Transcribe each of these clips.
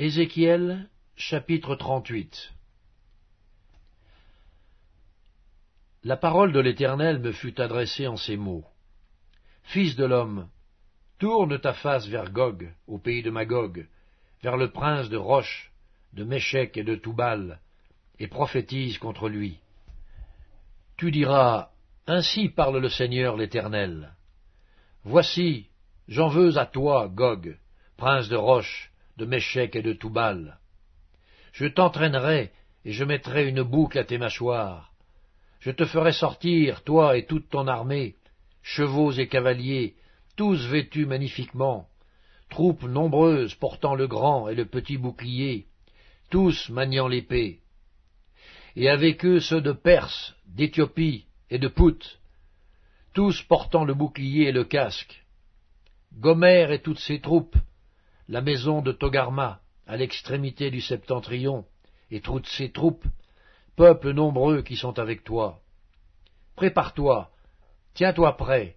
Ézéchiel chapitre 38 La parole de l'Éternel me fut adressée en ces mots. Fils de l'homme, tourne ta face vers Gog, au pays de Magog, vers le prince de Roche, de Méchec et de Toubal, et prophétise contre lui. Tu diras, Ainsi parle le Seigneur l'Éternel. Voici, j'en veux à toi, Gog, prince de Roche, de Méchec et de Toubal. Je t'entraînerai, et je mettrai une boucle à tes mâchoires. Je te ferai sortir, toi et toute ton armée, chevaux et cavaliers, tous vêtus magnifiquement, troupes nombreuses portant le grand et le petit bouclier, tous maniant l'épée. Et avec eux ceux de Perse, d'Éthiopie et de Pout, tous portant le bouclier et le casque. Gomère et toutes ses troupes, la maison de Togarma, à l'extrémité du septentrion, et toutes ses troupes, peuples nombreux qui sont avec toi. Prépare-toi, tiens-toi prêt,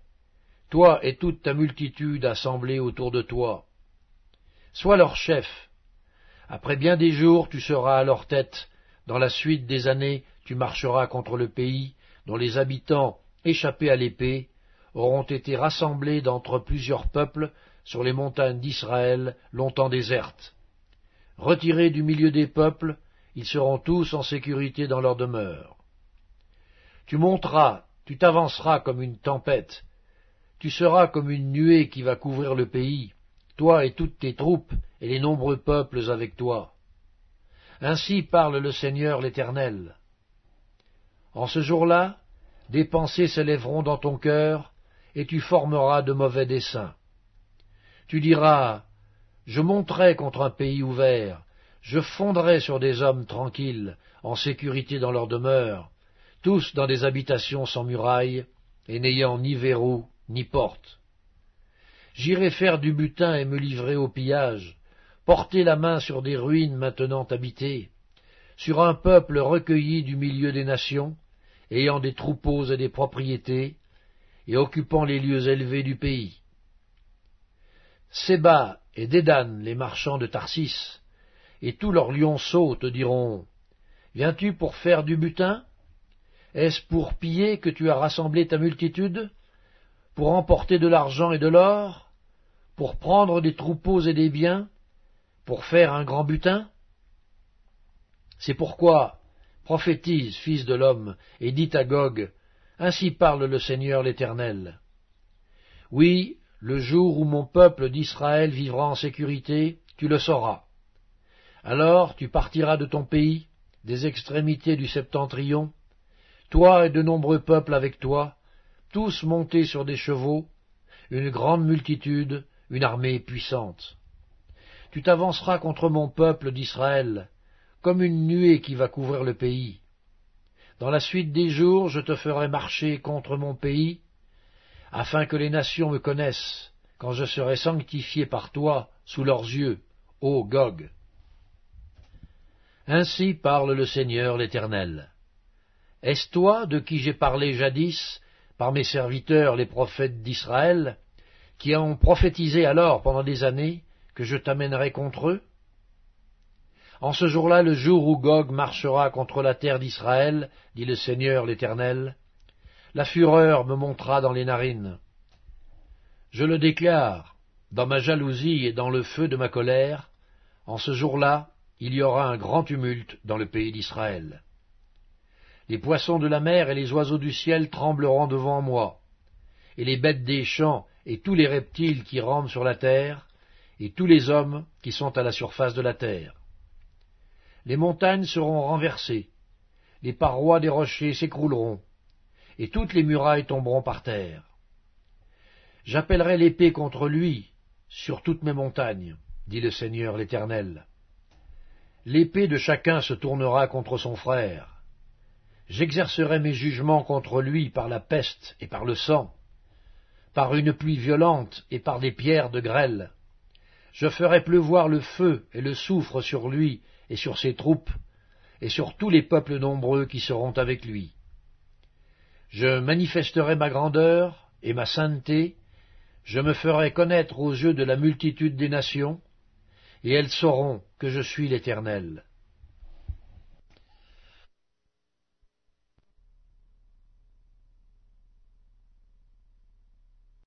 toi et toute ta multitude assemblée autour de toi. Sois leur chef. Après bien des jours, tu seras à leur tête. Dans la suite des années, tu marcheras contre le pays, dont les habitants, échappés à l'épée, auront été rassemblés d'entre plusieurs peuples sur les montagnes d'Israël longtemps désertes. Retirés du milieu des peuples, ils seront tous en sécurité dans leur demeure. Tu monteras, tu t'avanceras comme une tempête, tu seras comme une nuée qui va couvrir le pays, toi et toutes tes troupes et les nombreux peuples avec toi. Ainsi parle le Seigneur l'Éternel. En ce jour-là, des pensées s'élèveront dans ton cœur, et tu formeras de mauvais desseins. Tu diras, Je monterai contre un pays ouvert, je fondrai sur des hommes tranquilles, en sécurité dans leur demeure, tous dans des habitations sans murailles, et n'ayant ni verrou ni porte. J'irai faire du butin et me livrer au pillage, porter la main sur des ruines maintenant habitées, sur un peuple recueilli du milieu des nations, ayant des troupeaux et des propriétés, et occupant les lieux élevés du pays. Séba et Dédan, les marchands de Tarsis, et tous leurs lionceaux te diront Viens-tu pour faire du butin? Est-ce pour piller que tu as rassemblé ta multitude? Pour emporter de l'argent et de l'or? Pour prendre des troupeaux et des biens? Pour faire un grand butin? C'est pourquoi prophétise, fils de l'homme, et dis à Gog Ainsi parle le Seigneur l'Éternel. Oui, le jour où mon peuple d'Israël vivra en sécurité, tu le sauras. Alors tu partiras de ton pays, des extrémités du septentrion, toi et de nombreux peuples avec toi, tous montés sur des chevaux, une grande multitude, une armée puissante. Tu t'avanceras contre mon peuple d'Israël, comme une nuée qui va couvrir le pays. Dans la suite des jours, je te ferai marcher contre mon pays, afin que les nations me connaissent, quand je serai sanctifié par toi sous leurs yeux, ô Gog. Ainsi parle le Seigneur l'Éternel. Est-ce toi de qui j'ai parlé jadis par mes serviteurs les prophètes d'Israël, qui ont prophétisé alors pendant des années que je t'amènerai contre eux? En ce jour-là, le jour où Gog marchera contre la terre d'Israël, dit le Seigneur l'Éternel, la fureur me montera dans les narines. Je le déclare, dans ma jalousie et dans le feu de ma colère, en ce jour-là, il y aura un grand tumulte dans le pays d'Israël. Les poissons de la mer et les oiseaux du ciel trembleront devant moi, et les bêtes des champs et tous les reptiles qui rampent sur la terre, et tous les hommes qui sont à la surface de la terre. Les montagnes seront renversées, les parois des rochers s'écrouleront, et toutes les murailles tomberont par terre. J'appellerai l'épée contre lui sur toutes mes montagnes, dit le Seigneur l'Éternel. L'épée de chacun se tournera contre son frère. J'exercerai mes jugements contre lui par la peste et par le sang, par une pluie violente et par des pierres de grêle. Je ferai pleuvoir le feu et le soufre sur lui et sur ses troupes, et sur tous les peuples nombreux qui seront avec lui. Je manifesterai ma grandeur et ma sainteté, je me ferai connaître aux yeux de la multitude des nations, et elles sauront que je suis l'Éternel.